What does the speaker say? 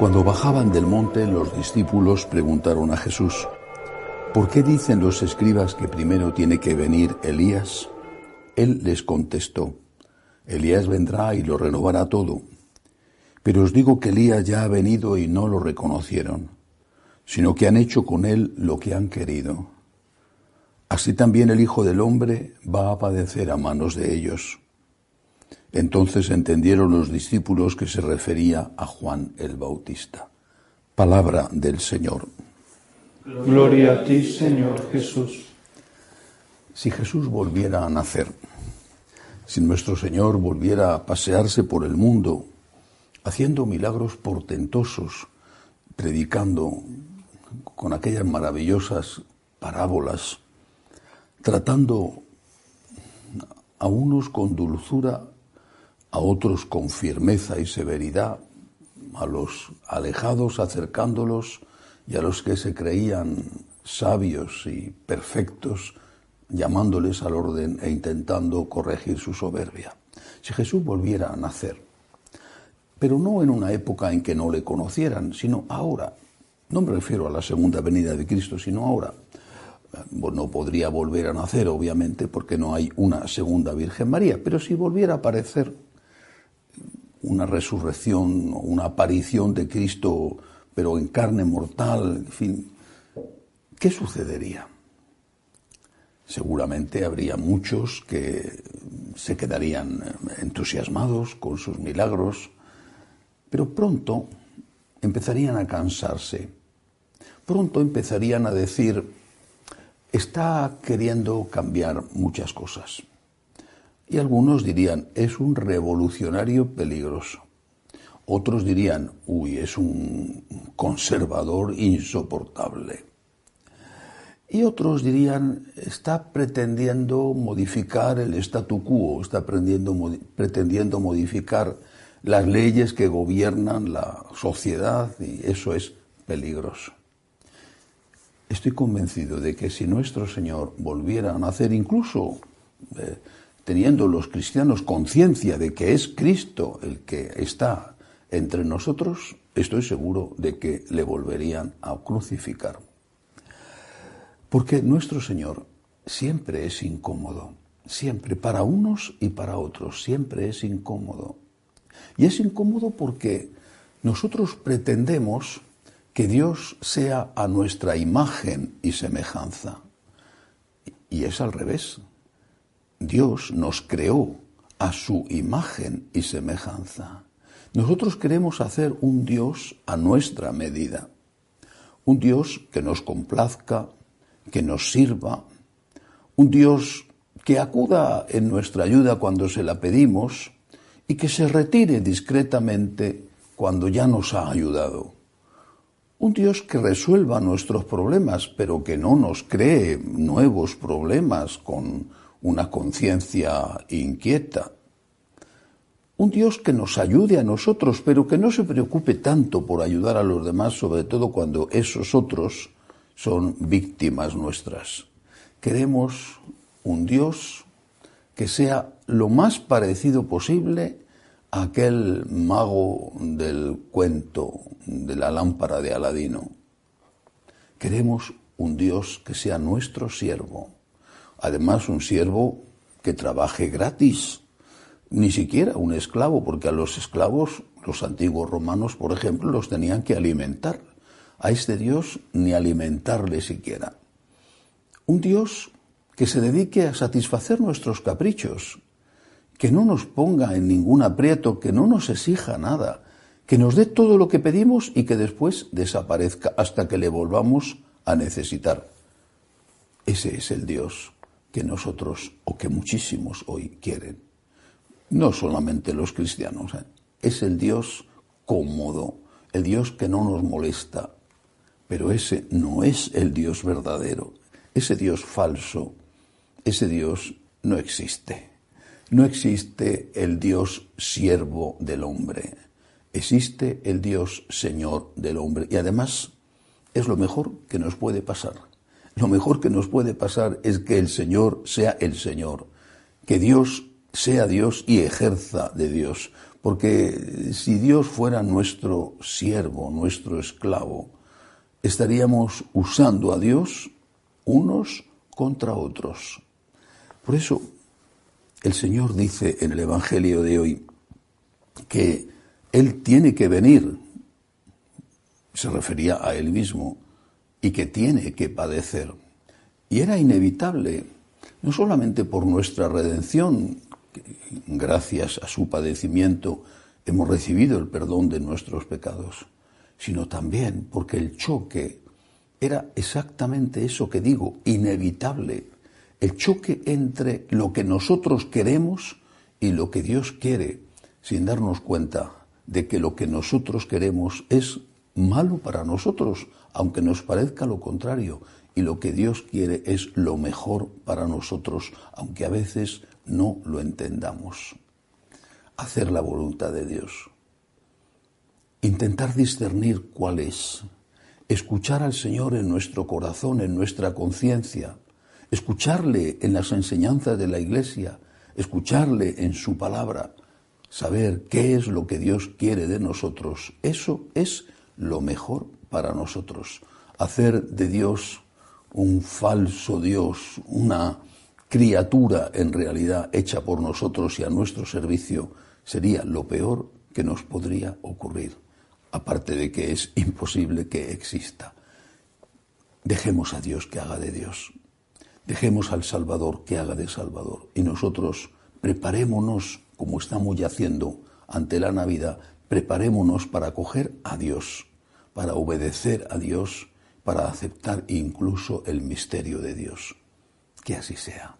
Cuando bajaban del monte, los discípulos preguntaron a Jesús, ¿por qué dicen los escribas que primero tiene que venir Elías? Él les contestó, Elías vendrá y lo renovará todo. Pero os digo que Elías ya ha venido y no lo reconocieron, sino que han hecho con él lo que han querido. Así también el Hijo del Hombre va a padecer a manos de ellos. Entonces entendieron los discípulos que se refería a Juan el Bautista. Palabra del Señor. Gloria a ti, Señor Jesús. Si Jesús volviera a nacer, si nuestro Señor volviera a pasearse por el mundo, haciendo milagros portentosos, predicando con aquellas maravillosas parábolas, tratando a unos con dulzura a otros con firmeza y severidad, a los alejados acercándolos y a los que se creían sabios y perfectos, llamándoles al orden e intentando corregir su soberbia. Si Jesús volviera a nacer, pero no en una época en que no le conocieran, sino ahora, no me refiero a la segunda venida de Cristo, sino ahora, no podría volver a nacer, obviamente, porque no hay una segunda Virgen María, pero si volviera a aparecer una resurrección, una aparición de Cristo, pero en carne mortal, en fin, ¿qué sucedería? Seguramente habría muchos que se quedarían entusiasmados con sus milagros, pero pronto empezarían a cansarse, pronto empezarían a decir, está queriendo cambiar muchas cosas. Y algunos dirían, es un revolucionario peligroso. Otros dirían, uy, es un conservador insoportable. Y otros dirían, está pretendiendo modificar el statu quo, está pretendiendo modificar las leyes que gobiernan la sociedad y eso es peligroso. Estoy convencido de que si nuestro Señor volviera a nacer incluso eh, teniendo los cristianos conciencia de que es Cristo el que está entre nosotros, estoy seguro de que le volverían a crucificar. Porque nuestro Señor siempre es incómodo, siempre, para unos y para otros, siempre es incómodo. Y es incómodo porque nosotros pretendemos que Dios sea a nuestra imagen y semejanza. Y es al revés. Dios nos creó a su imagen y semejanza. Nosotros queremos hacer un Dios a nuestra medida, un Dios que nos complazca, que nos sirva, un Dios que acuda en nuestra ayuda cuando se la pedimos y que se retire discretamente cuando ya nos ha ayudado. Un Dios que resuelva nuestros problemas, pero que no nos cree nuevos problemas con una conciencia inquieta. Un Dios que nos ayude a nosotros, pero que no se preocupe tanto por ayudar a los demás, sobre todo cuando esos otros son víctimas nuestras. Queremos un Dios que sea lo más parecido posible a aquel mago del cuento de la lámpara de Aladino. Queremos un Dios que sea nuestro siervo, Además, un siervo que trabaje gratis, ni siquiera un esclavo, porque a los esclavos, los antiguos romanos, por ejemplo, los tenían que alimentar. A este Dios ni alimentarle siquiera. Un Dios que se dedique a satisfacer nuestros caprichos, que no nos ponga en ningún aprieto, que no nos exija nada, que nos dé todo lo que pedimos y que después desaparezca hasta que le volvamos a necesitar. Ese es el Dios que nosotros o que muchísimos hoy quieren. No solamente los cristianos, ¿eh? es el Dios cómodo, el Dios que no nos molesta, pero ese no es el Dios verdadero, ese Dios falso, ese Dios no existe. No existe el Dios siervo del hombre, existe el Dios Señor del hombre y además es lo mejor que nos puede pasar. Lo mejor que nos puede pasar es que el Señor sea el Señor, que Dios sea Dios y ejerza de Dios, porque si Dios fuera nuestro siervo, nuestro esclavo, estaríamos usando a Dios unos contra otros. Por eso el Señor dice en el Evangelio de hoy que Él tiene que venir, se refería a Él mismo, y que tiene que padecer. Y era inevitable, no solamente por nuestra redención, gracias a su padecimiento hemos recibido el perdón de nuestros pecados, sino también porque el choque era exactamente eso que digo, inevitable el choque entre lo que nosotros queremos y lo que Dios quiere, sin darnos cuenta de que lo que nosotros queremos es malo para nosotros, aunque nos parezca lo contrario, y lo que Dios quiere es lo mejor para nosotros, aunque a veces no lo entendamos. Hacer la voluntad de Dios. Intentar discernir cuál es. Escuchar al Señor en nuestro corazón, en nuestra conciencia escucharle en las enseñanzas de la Iglesia, escucharle en su palabra, saber qué es lo que Dios quiere de nosotros, eso es lo mejor para nosotros. Hacer de Dios un falso Dios, una criatura en realidad hecha por nosotros y a nuestro servicio, sería lo peor que nos podría ocurrir, aparte de que es imposible que exista. Dejemos a Dios que haga de Dios. Dejemos al Salvador que haga de Salvador y nosotros preparémonos, como estamos ya haciendo ante la Navidad, preparémonos para acoger a Dios, para obedecer a Dios, para aceptar incluso el misterio de Dios. Que así sea.